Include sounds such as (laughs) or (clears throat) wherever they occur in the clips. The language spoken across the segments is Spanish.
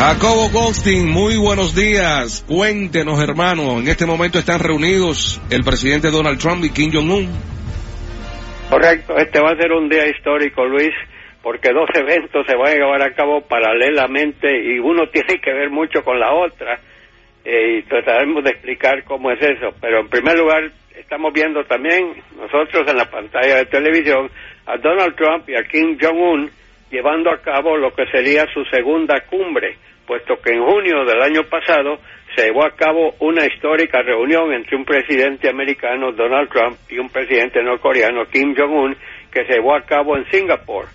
Jacobo Goldstein, muy buenos días. Cuéntenos, hermano. En este momento están reunidos el presidente Donald Trump y Kim Jong-un. Correcto, este va a ser un día histórico, Luis, porque dos eventos se van a llevar a cabo paralelamente y uno tiene que ver mucho con la otra. Eh, y trataremos de explicar cómo es eso. Pero en primer lugar, estamos viendo también nosotros en la pantalla de televisión a Donald Trump y a Kim Jong-un llevando a cabo lo que sería su segunda cumbre puesto que en junio del año pasado se llevó a cabo una histórica reunión entre un presidente americano, Donald Trump, y un presidente norcoreano, Kim Jong-un, que se llevó a cabo en Singapur.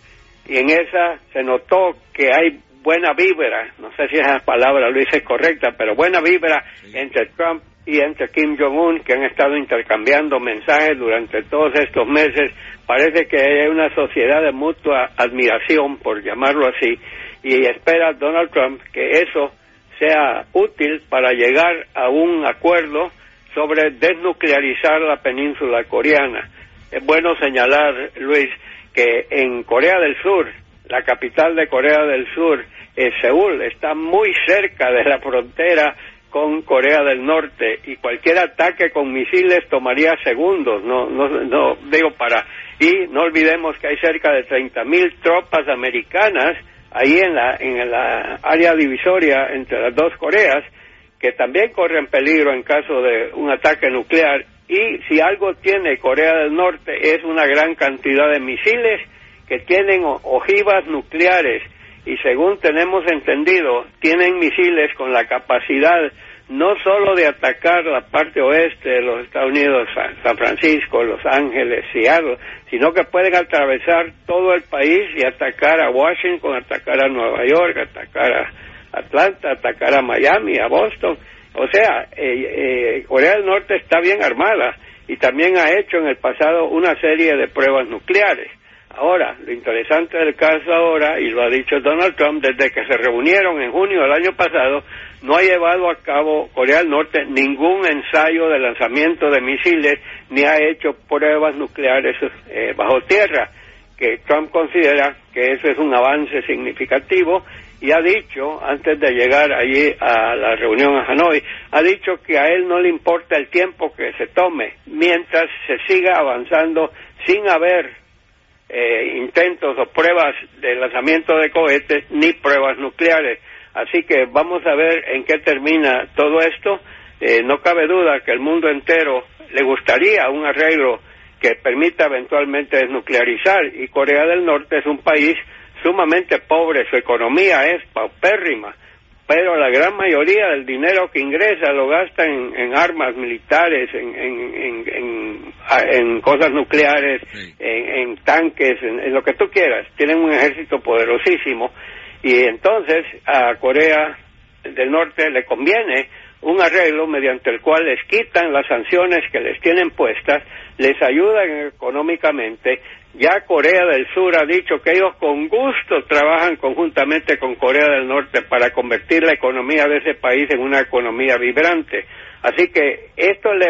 Y en esa se notó que hay buena vibra, no sé si esa palabra lo hice correcta, pero buena vibra entre Trump y entre Kim Jong-un, que han estado intercambiando mensajes durante todos estos meses. Parece que hay una sociedad de mutua admiración, por llamarlo así, y espera Donald Trump que eso sea útil para llegar a un acuerdo sobre desnuclearizar la península coreana. Es bueno señalar, Luis, que en Corea del Sur, la capital de Corea del Sur, es Seúl, está muy cerca de la frontera con Corea del Norte y cualquier ataque con misiles tomaría segundos, no, no, no digo para. Y no olvidemos que hay cerca de 30.000 tropas americanas ahí en la, en la área divisoria entre las dos Coreas, que también corren peligro en caso de un ataque nuclear. Y si algo tiene Corea del Norte es una gran cantidad de misiles que tienen ojivas nucleares y según tenemos entendido, tienen misiles con la capacidad no solo de atacar la parte oeste de los Estados Unidos, San Francisco, Los Ángeles, Seattle, sino que pueden atravesar todo el país y atacar a Washington, atacar a Nueva York, atacar a Atlanta, atacar a Miami, a Boston. O sea, eh, eh, Corea del Norte está bien armada y también ha hecho en el pasado una serie de pruebas nucleares. Ahora, lo interesante del caso ahora, y lo ha dicho Donald Trump, desde que se reunieron en junio del año pasado, no ha llevado a cabo Corea del Norte ningún ensayo de lanzamiento de misiles ni ha hecho pruebas nucleares eh, bajo tierra, que Trump considera que eso es un avance significativo y ha dicho, antes de llegar allí a la reunión a Hanoi, ha dicho que a él no le importa el tiempo que se tome mientras se siga avanzando sin haber eh, intentos o pruebas de lanzamiento de cohetes ni pruebas nucleares. Así que vamos a ver en qué termina todo esto. Eh, no cabe duda que el mundo entero le gustaría un arreglo que permita eventualmente desnuclearizar y Corea del Norte es un país sumamente pobre, su economía es paupérrima, pero la gran mayoría del dinero que ingresa lo gasta en, armas militares, en, en, cosas nucleares, en, tanques, en lo que tú quieras. Tienen un ejército poderosísimo y entonces a Corea del Norte le conviene un arreglo mediante el cual les quitan las sanciones que les tienen puestas, les ayudan económicamente. Ya Corea del Sur ha dicho que ellos con gusto trabajan conjuntamente con Corea del Norte para convertir la economía de ese país en una economía vibrante. Así que esto le,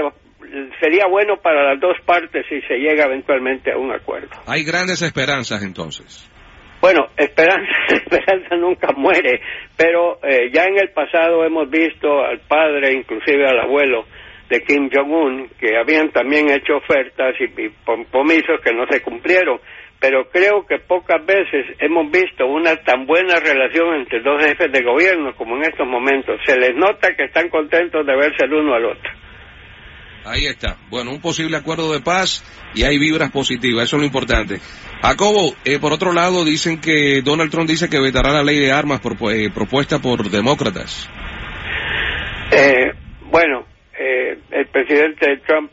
sería bueno para las dos partes si se llega eventualmente a un acuerdo. Hay grandes esperanzas entonces. Bueno, esperanza, (laughs) esperanza nunca muere, pero eh, ya en el pasado hemos visto al padre, inclusive al abuelo de Kim Jong-un, que habían también hecho ofertas y, compromisos que no se cumplieron, pero creo que pocas veces hemos visto una tan buena relación entre dos jefes de gobierno como en estos momentos. Se les nota que están contentos de verse el uno al otro. Ahí está. Bueno, un posible acuerdo de paz y hay vibras positivas, eso es lo importante. Jacobo, eh, por otro lado, dicen que Donald Trump dice que vetará la ley de armas eh, propuesta por demócratas. Eh, presidente Trump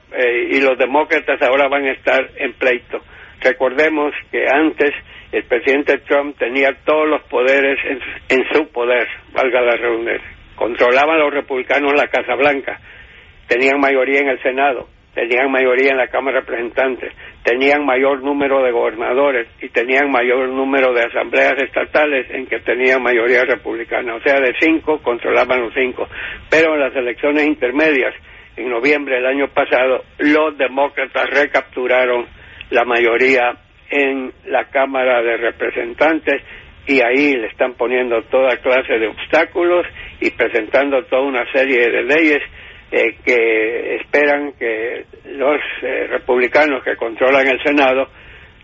y los demócratas ahora van a estar en pleito. Recordemos que antes el presidente Trump tenía todos los poderes en, en su poder, valga la redundancia. Controlaban los republicanos la Casa Blanca tenían mayoría en el Senado, tenían mayoría en la Cámara de Representantes, tenían mayor número de gobernadores y tenían mayor número de asambleas estatales en que tenían mayoría republicana. O sea, de cinco controlaban los cinco. Pero en las elecciones intermedias, en noviembre del año pasado, los demócratas recapturaron la mayoría en la Cámara de Representantes y ahí le están poniendo toda clase de obstáculos y presentando toda una serie de leyes eh, que esperan que los eh, republicanos que controlan el Senado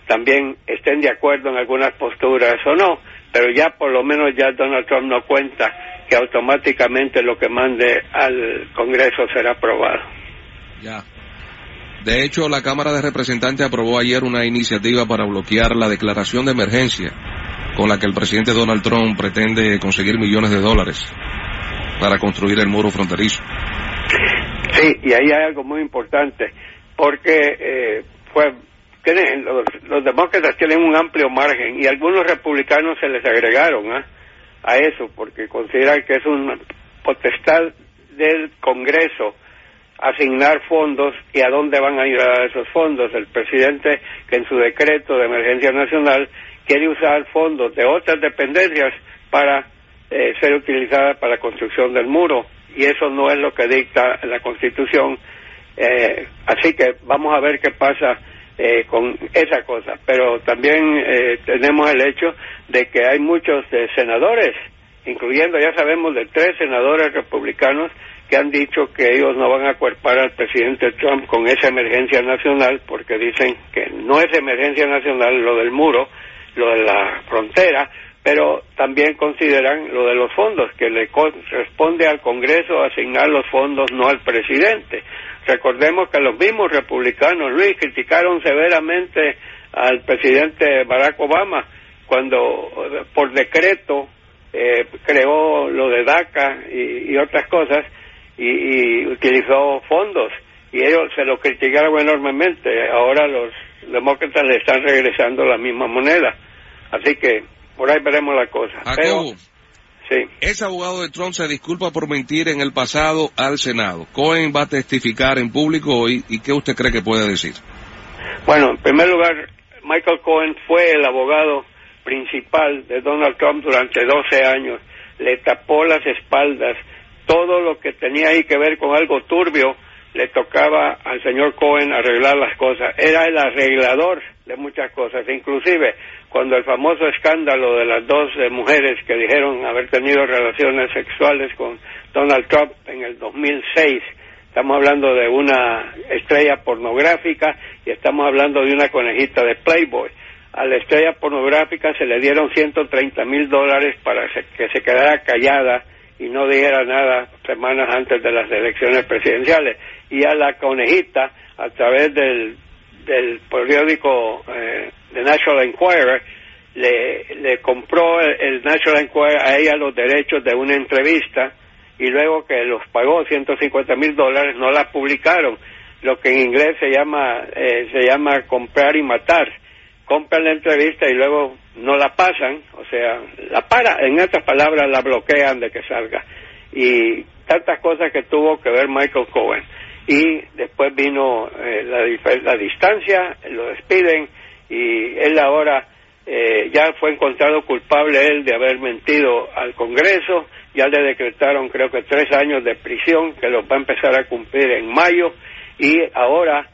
también estén de acuerdo en algunas posturas o no, pero ya por lo menos ya Donald Trump no cuenta que automáticamente lo que mande al Congreso será aprobado. Ya. De hecho, la Cámara de Representantes aprobó ayer una iniciativa para bloquear la declaración de emergencia con la que el presidente Donald Trump pretende conseguir millones de dólares para construir el muro fronterizo. Sí, y ahí hay algo muy importante, porque eh, pues, los, los, demócratas tienen un amplio margen y algunos republicanos se les agregaron ¿ah? a eso, porque consideran que es una potestad del Congreso asignar fondos y a dónde van a ir a esos fondos. El presidente, que en su decreto de emergencia nacional quiere usar fondos de otras dependencias para eh, ser utilizadas para la construcción del muro y eso no es lo que dicta la Constitución. Eh, así que vamos a ver qué pasa eh, con esa cosa. Pero también eh, tenemos el hecho de que hay muchos senadores, incluyendo, ya sabemos, de tres senadores republicanos que han dicho que ellos no van a acuerpar al presidente Trump con esa emergencia nacional porque dicen que no es emergencia nacional lo del muro, lo de la frontera, pero también consideran lo de los fondos, que le corresponde al Congreso asignar los fondos, no al presidente. Recordemos que los mismos republicanos, Luis, criticaron severamente al presidente Barack Obama cuando por decreto eh, creó lo de DACA y, otras cosas y, utilizó fondos y ellos se lo criticaron enormemente. Ahora los demócratas le están regresando la misma moneda. Así que por ahí veremos la cosa. Pero, sí. Ese abogado de Trump se disculpa por mentir en el pasado al Senado. Cohen va a testificar en público hoy y ¿qué usted cree que puede decir? Bueno, en primer lugar, Michael Cohen fue el abogado principal de Donald Trump durante 12 años. Le tapó las espaldas. Todo lo que tenía ahí que ver con algo turbio le tocaba al señor Cohen arreglar las cosas. Era el arreglador de muchas cosas. Inclusive cuando el famoso escándalo de las dos eh, mujeres que dijeron haber tenido relaciones sexuales con Donald Trump en el 2006, estamos hablando de una estrella pornográfica y estamos hablando de una conejita de Playboy. A la estrella pornográfica se le dieron 130 mil dólares para que se quedara callada y no dijera nada semanas antes de las elecciones presidenciales. Y a la conejita, a través del del periódico eh, The National Enquirer le, le compró el, National Enquirer a ella los derechos de una entrevista y luego que los pagó 150 mil dólares no la publicaron lo que en inglés se llama eh, se llama comprar y matar compran la entrevista y luego no la pasan o sea la para en otras palabras la bloquean de que salga. Y tantas cosas que tuvo que ver Michael Cohen. Y después vino eh, la, distancia, lo despiden y él ahora eh, ya fue encontrado culpable él de haber mentido al Congreso, ya le decretaron creo que tres años de prisión que los va a empezar a cumplir en mayo y ahora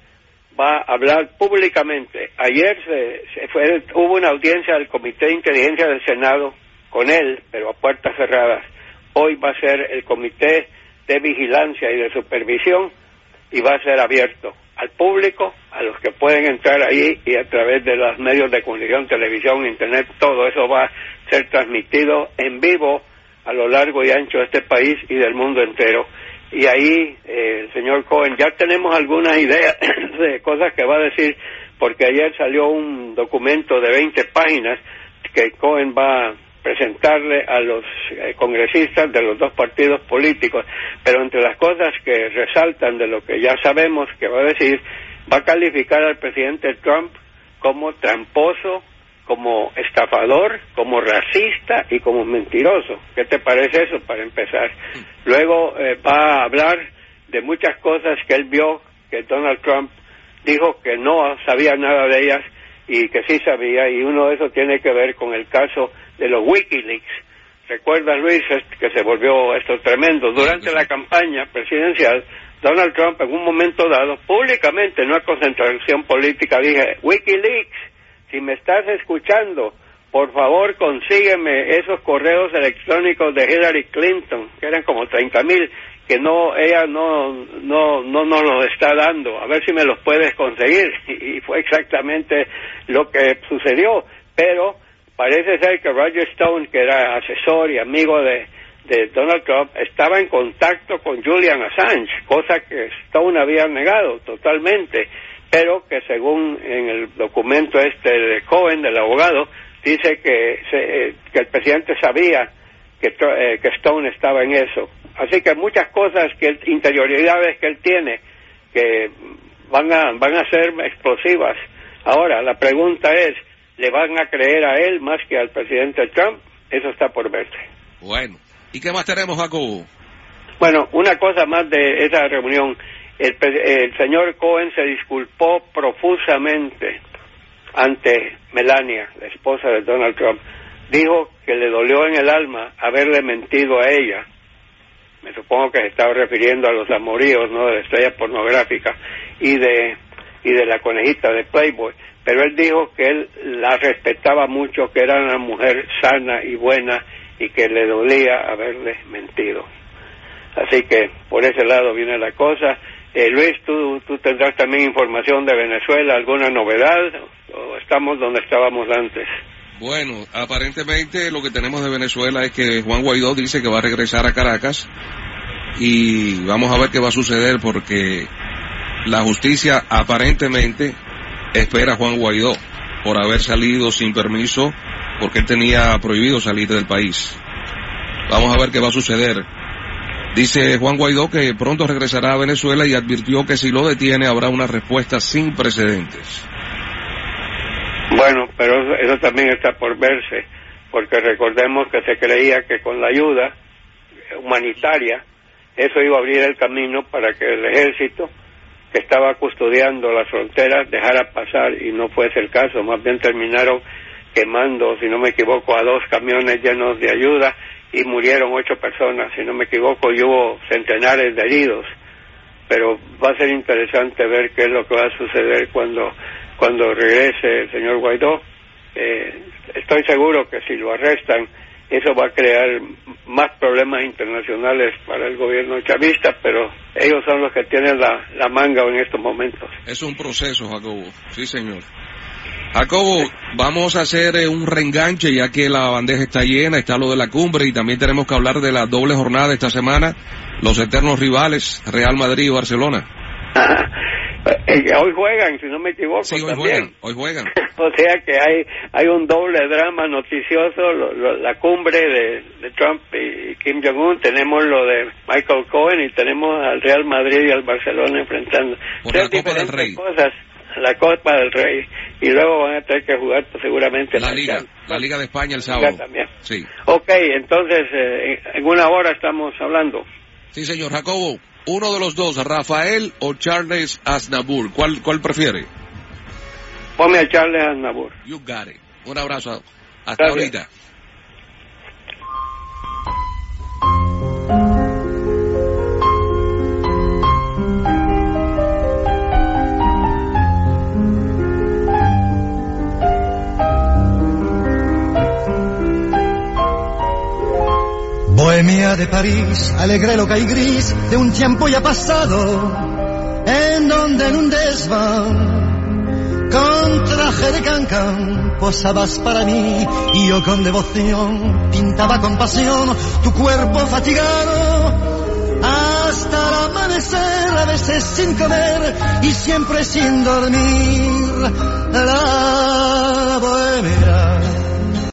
va a hablar públicamente. Ayer se, fue, hubo una audiencia del Comité de Inteligencia del Senado con él, pero a puertas cerradas. Hoy va a ser el Comité de Vigilancia y de Supervisión y va a ser abierto al público, a los que pueden entrar ahí y a través de los medios de comunicación, televisión, internet, todo eso va a ser transmitido en vivo a lo largo y ancho de este país y del mundo entero. Y ahí, eh, el señor Cohen, ya tenemos algunas ideas (clears throat) de cosas que va a decir, porque ayer salió un documento de 20 páginas que Cohen va presentarle a los eh, congresistas de los dos partidos políticos, pero entre las cosas que resaltan de lo que ya sabemos que va a decir, va a calificar al presidente Trump como tramposo, como estafador, como racista y como mentiroso. ¿Qué te parece eso para empezar? Luego eh, va a hablar de muchas cosas que él vio que Donald Trump dijo que no sabía nada de ellas y que sí sabía, y uno de esos tiene que ver con el caso de los Wikileaks. Recuerda, Luis, que se volvió esto tremendo. Durante la campaña presidencial, Donald Trump en un momento dado, públicamente, no a concentración política, dije, Wikileaks, si me estás escuchando, por favor consígueme esos correos electrónicos de Hillary Clinton, que eran como 30 mil, que no ella no no no nos los está dando. A ver si me los puedes conseguir. (laughs) Y fue exactamente lo que sucedió. Pero parece ser que Roger Stone que era asesor y amigo de, de Donald Trump estaba en contacto con Julian Assange cosa que Stone había negado totalmente pero que según en el documento este de Cohen del abogado dice que se, que el presidente sabía que, eh, que Stone estaba en eso Así que muchas cosas, que interioridades que él tiene, que van a, van a ser explosivas. Ahora, la pregunta es, ¿le van a creer a él más que al presidente Trump? Eso está por verse. Bueno, ¿y qué más tenemos, Jacobo? Bueno, una cosa más de esa reunión. El, señor Cohen se disculpó profusamente ante Melania, la esposa de Donald Trump. Dijo que le dolió en el alma haberle mentido a ella me supongo que se estaba refiriendo a los amoríos, ¿no? De la estrella pornográfica y de, y de la conejita de Playboy. Pero él dijo que él la respetaba mucho, que era una mujer sana y buena y que le dolía haberle mentido. Así que por ese lado viene la cosa. Eh, Luis, ¿tú, ¿tú tendrás también información de Venezuela, alguna novedad? ¿O estamos donde estábamos antes? Bueno, aparentemente lo que tenemos de Venezuela es que Juan Guaidó dice que va a regresar a Caracas y vamos a ver qué va a suceder porque la justicia aparentemente espera a Juan Guaidó por haber salido sin permiso porque él tenía prohibido salir del país. Vamos a ver qué va a suceder. Dice Juan Guaidó que pronto regresará a Venezuela y advirtió que si lo detiene habrá una respuesta sin precedentes. Bueno, pero eso también está por verse, porque recordemos que se creía que con la ayuda humanitaria eso iba a abrir el camino para que el ejército que estaba custodiando las fronteras dejara pasar y no fuese el caso, más bien terminaron quemando, si no me equivoco, a dos camiones llenos de ayuda y murieron ocho personas, si no me equivoco, y hubo centenares de heridos. Pero va a ser interesante ver qué es lo que va a suceder cuando cuando regrese el señor Guaidó. Eh, estoy seguro que si lo arrestan, eso va a crear más problemas internacionales para el gobierno chavista, pero ellos son los que tienen la, la manga en estos momentos. Es un proceso, Jacobo. Sí, señor. Jacobo, vamos a hacer eh, un reenganche ya que la bandeja está llena, está lo de la cumbre y también tenemos que hablar de la doble jornada esta semana, los eternos rivales Real Madrid y Barcelona. (laughs) Eh, hoy juegan, si no me equivoco. Sí, hoy también. juegan, hoy juegan. (laughs) o sea que hay hay un doble drama noticioso, la cumbre de, Trump y Kim Jong-un, tenemos lo de Michael Cohen y tenemos al Real Madrid y al Barcelona enfrentando. Por la Copa del Rey. Cosas, la Copa del Rey. Y luego van a tener que jugar pues, seguramente la, Liga. La Liga de España el sábado. También. Sí. Ok, entonces eh, en una hora estamos hablando. Sí, señor Jacobo. Uno de los dos, Rafael o Charles Aznavour. ¿Cuál, cuál prefiere? Ponme a Charles Aznavour. You got it. Un abrazo. Hasta ahorita. Bohemia de París, alegre loca y gris de un tiempo ya pasado, en donde en un desván, con traje de cancán, posabas para mí y yo con devoción pintaba con pasión tu cuerpo fatigado. Hasta el amanecer, a veces sin comer y siempre sin dormir, la bohemia